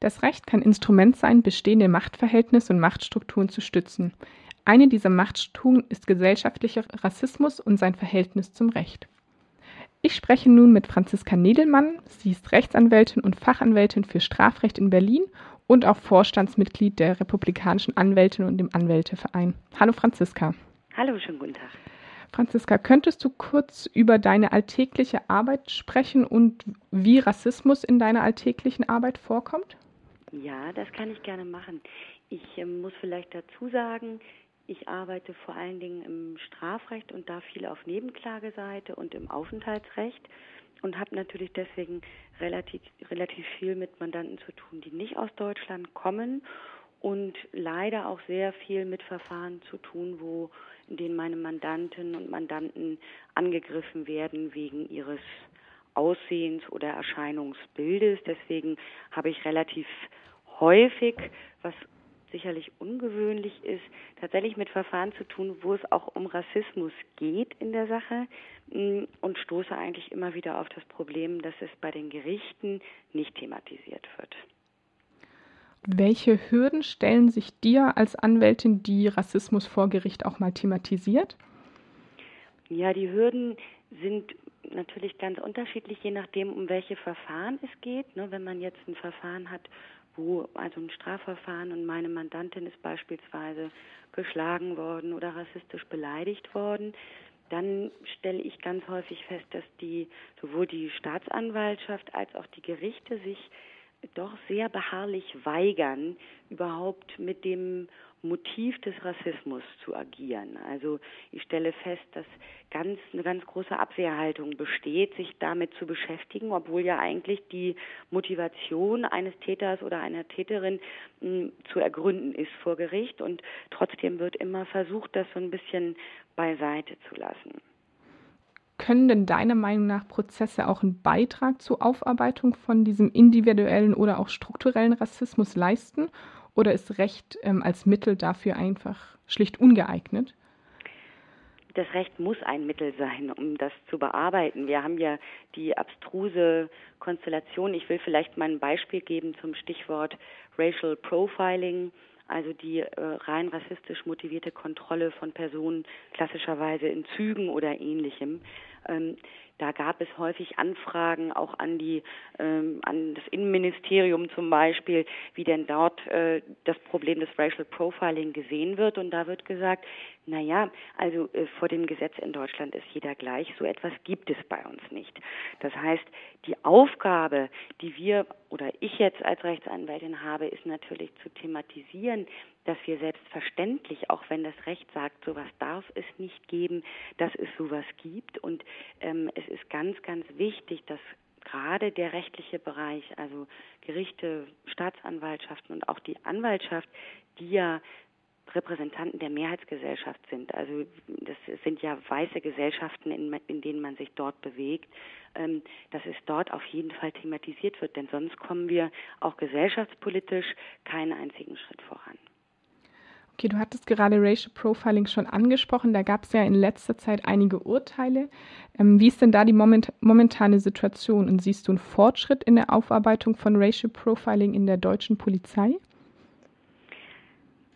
Das Recht kann Instrument sein, bestehende Machtverhältnisse und Machtstrukturen zu stützen. Eine dieser Machtstrukturen ist gesellschaftlicher Rassismus und sein Verhältnis zum Recht. Ich spreche nun mit Franziska Nedelmann. Sie ist Rechtsanwältin und Fachanwältin für Strafrecht in Berlin und auch Vorstandsmitglied der Republikanischen Anwältin und dem Anwälteverein. Hallo Franziska. Hallo, schönen guten Tag. Franziska, könntest du kurz über deine alltägliche Arbeit sprechen und wie Rassismus in deiner alltäglichen Arbeit vorkommt? Ja, das kann ich gerne machen. Ich äh, muss vielleicht dazu sagen, ich arbeite vor allen Dingen im Strafrecht und da viel auf Nebenklageseite und im Aufenthaltsrecht und habe natürlich deswegen relativ, relativ viel mit Mandanten zu tun, die nicht aus Deutschland kommen und leider auch sehr viel mit Verfahren zu tun, wo in denen meine Mandantinnen und Mandanten angegriffen werden wegen ihres Aussehens oder Erscheinungsbildes. Deswegen habe ich relativ häufig, was sicherlich ungewöhnlich ist, tatsächlich mit Verfahren zu tun, wo es auch um Rassismus geht in der Sache mm, und stoße eigentlich immer wieder auf das Problem, dass es bei den Gerichten nicht thematisiert wird. Welche Hürden stellen sich dir als Anwältin, die Rassismus vor Gericht auch mal thematisiert? Ja, die Hürden sind natürlich ganz unterschiedlich, je nachdem, um welche Verfahren es geht. Ne, wenn man jetzt ein Verfahren hat, wo also ein Strafverfahren und meine Mandantin ist beispielsweise geschlagen worden oder rassistisch beleidigt worden, dann stelle ich ganz häufig fest, dass die sowohl die Staatsanwaltschaft als auch die Gerichte sich doch sehr beharrlich weigern, überhaupt mit dem Motiv des Rassismus zu agieren. Also ich stelle fest, dass ganz eine ganz große Abwehrhaltung besteht, sich damit zu beschäftigen, obwohl ja eigentlich die Motivation eines Täters oder einer Täterin mh, hm, zu ergründen ist vor Gericht und trotzdem wird immer versucht, das so ein bisschen beiseite zu lassen. Können denn deiner Meinung nach Prozesse auch einen Beitrag zur Aufarbeitung von diesem individuellen oder auch strukturellen Rassismus leisten? Oder ist Recht ähm, als Mittel dafür einfach schlicht ungeeignet? das Recht muss ein Mittel sein, um das zu bearbeiten. Wir haben ja die abstruse Konstellation. Ich will vielleicht mal ein Beispiel geben zum Stichwort Racial Profiling, also die äh, rein rassistisch motivierte Kontrolle von Personen, klassischerweise in Zügen oder ähnlichem. Ähm, da gab es häufig Anfragen auch an die ähm, an das Innenministerium zum Beispiel, wie denn dort äh, das Problem des Racial Profiling gesehen wird. Und da wird gesagt, na ja, also äh, vor dem Gesetz in Deutschland ist jeder gleich. So etwas gibt es bei uns nicht. Das heißt, die Aufgabe, die wir oder ich jetzt als Rechtsanwältin habe, ist natürlich zu thematisieren, dass wir selbstverständlich, auch wenn das Recht sagt, sowas darf es nicht geben, dass es sowas gibt. Und ähm, es ist ganz, ganz wichtig, dass gerade der rechtliche Bereich, also Gerichte, Staatsanwaltschaften und auch die Anwaltschaft, die ja Repräsentanten der Mehrheitsgesellschaft sind. Also das sind ja weiße Gesellschaften, in, in denen man sich dort bewegt, ähm, dass es dort auf jeden Fall thematisiert wird, denn sonst kommen wir auch gesellschaftspolitisch keinen einzigen Schritt voran. Okay, du hattest gerade Racial Profiling schon angesprochen. Da gab es ja in letzter Zeit einige Urteile. Ähm, wie ist denn da die moment momentane Situation? Und siehst du einen Fortschritt in der Aufarbeitung von Racial Profiling in der deutschen Polizei?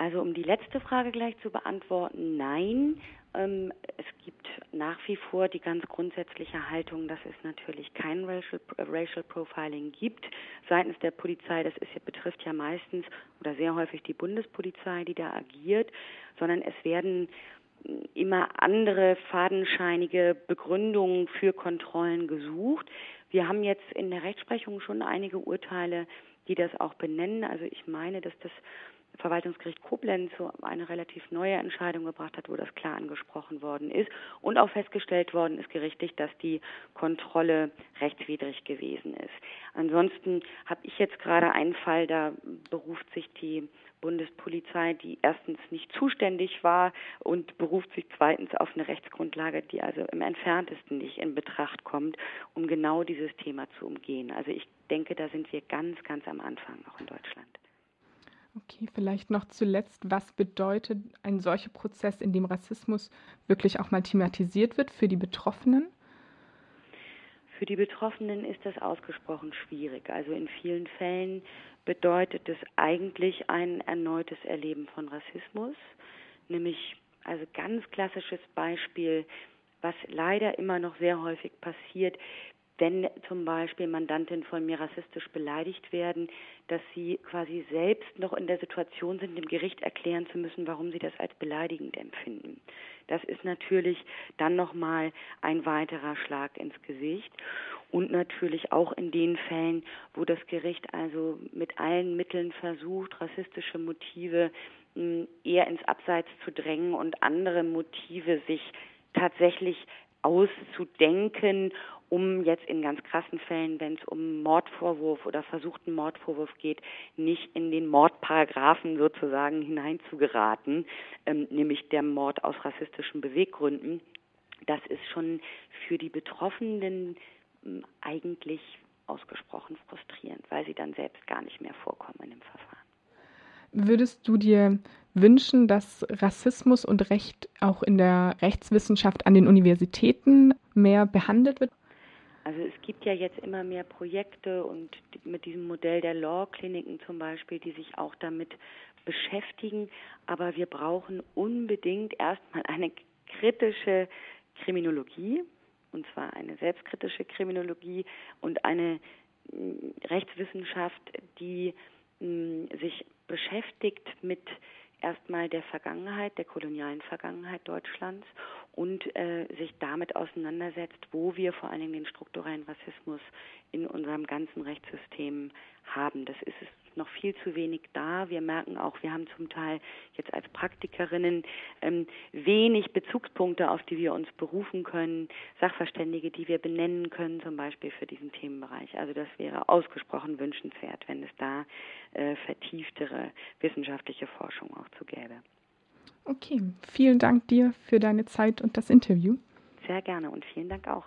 Also um die letzte Frage gleich zu beantworten, nein. Ähm, es gibt nach wie vor die ganz grundsätzliche Haltung, dass es natürlich kein Racial, Racial Profiling gibt seitens der Polizei. Das ist, betrifft ja meistens oder sehr häufig die Bundespolizei, die da agiert, sondern es werden immer andere fadenscheinige Begründungen für Kontrollen gesucht. Wir haben jetzt in der Rechtsprechung schon einige Urteile, die das auch benennen. Also ich meine, dass das Verwaltungsgericht Koblenz eine relativ neue Entscheidung gebracht hat, wo das klar angesprochen worden ist und auch festgestellt worden ist gerichtlich, dass die Kontrolle rechtswidrig gewesen ist. Ansonsten habe ich jetzt gerade einen Fall, da beruft sich die Bundespolizei, die erstens nicht zuständig war und beruft sich zweitens auf eine Rechtsgrundlage, die also im entferntesten nicht in Betracht kommt, um genau dieses Thema zu umgehen. Also ich denke, da sind wir ganz, ganz am Anfang auch in Deutschland. Okay, vielleicht noch zuletzt, was bedeutet ein solcher Prozess, in dem Rassismus wirklich auch mal thematisiert wird für die Betroffenen? Für die Betroffenen ist das ausgesprochen schwierig. Also in vielen Fällen bedeutet es eigentlich ein erneutes Erleben von Rassismus, nämlich also ganz klassisches Beispiel, was leider immer noch sehr häufig passiert, wenn zum Beispiel Mandantinnen von mir rassistisch beleidigt werden, dass sie quasi selbst noch in der Situation sind, dem Gericht erklären zu müssen, warum sie das als beleidigend empfinden. Das ist natürlich dann nochmal ein weiterer Schlag ins Gesicht. Und natürlich auch in den Fällen, wo das Gericht also mit allen Mitteln versucht, rassistische Motive hm, eher ins Abseits zu drängen und andere Motive sich tatsächlich auszudenken um jetzt in ganz krassen Fällen, wenn es um Mordvorwurf oder versuchten Mordvorwurf geht, nicht in den Mordparagraphen sozusagen hineinzugeraten, ähm, nämlich der Mord aus rassistischen Beweggründen. Das ist schon für die Betroffenen ähm, eigentlich ausgesprochen frustrierend, weil sie dann selbst gar nicht mehr vorkommen im Verfahren. Würdest du dir wünschen, dass Rassismus und Recht auch in der Rechtswissenschaft an den Universitäten mehr behandelt wird? Also es gibt ja jetzt immer mehr Projekte und mit diesem Modell der Law-Kliniken zum Beispiel, die sich auch damit beschäftigen. Aber wir brauchen unbedingt erstmal eine kritische Kriminologie, und zwar eine selbstkritische Kriminologie und eine mm, Rechtswissenschaft, die mm, sich beschäftigt mit erstmal der Vergangenheit, der kolonialen Vergangenheit Deutschlands und äh, sich damit auseinandersetzt, wo wir vor allen Dingen den strukturellen Rassismus in unserem ganzen Rechtssystem haben. Das ist es noch viel zu wenig da. Wir merken auch, wir haben zum Teil jetzt als Praktikerinnen ähm, wenig Bezugspunkte, auf die wir uns berufen können, Sachverständige, die wir benennen können, zum Beispiel für diesen Themenbereich. Also das wäre ausgesprochen wünschenswert, wenn es da äh, vertieftere wissenschaftliche Forschung auch zu gäbe. Okay, vielen Dank dir für deine Zeit und das Interview. Sehr gerne und vielen Dank auch.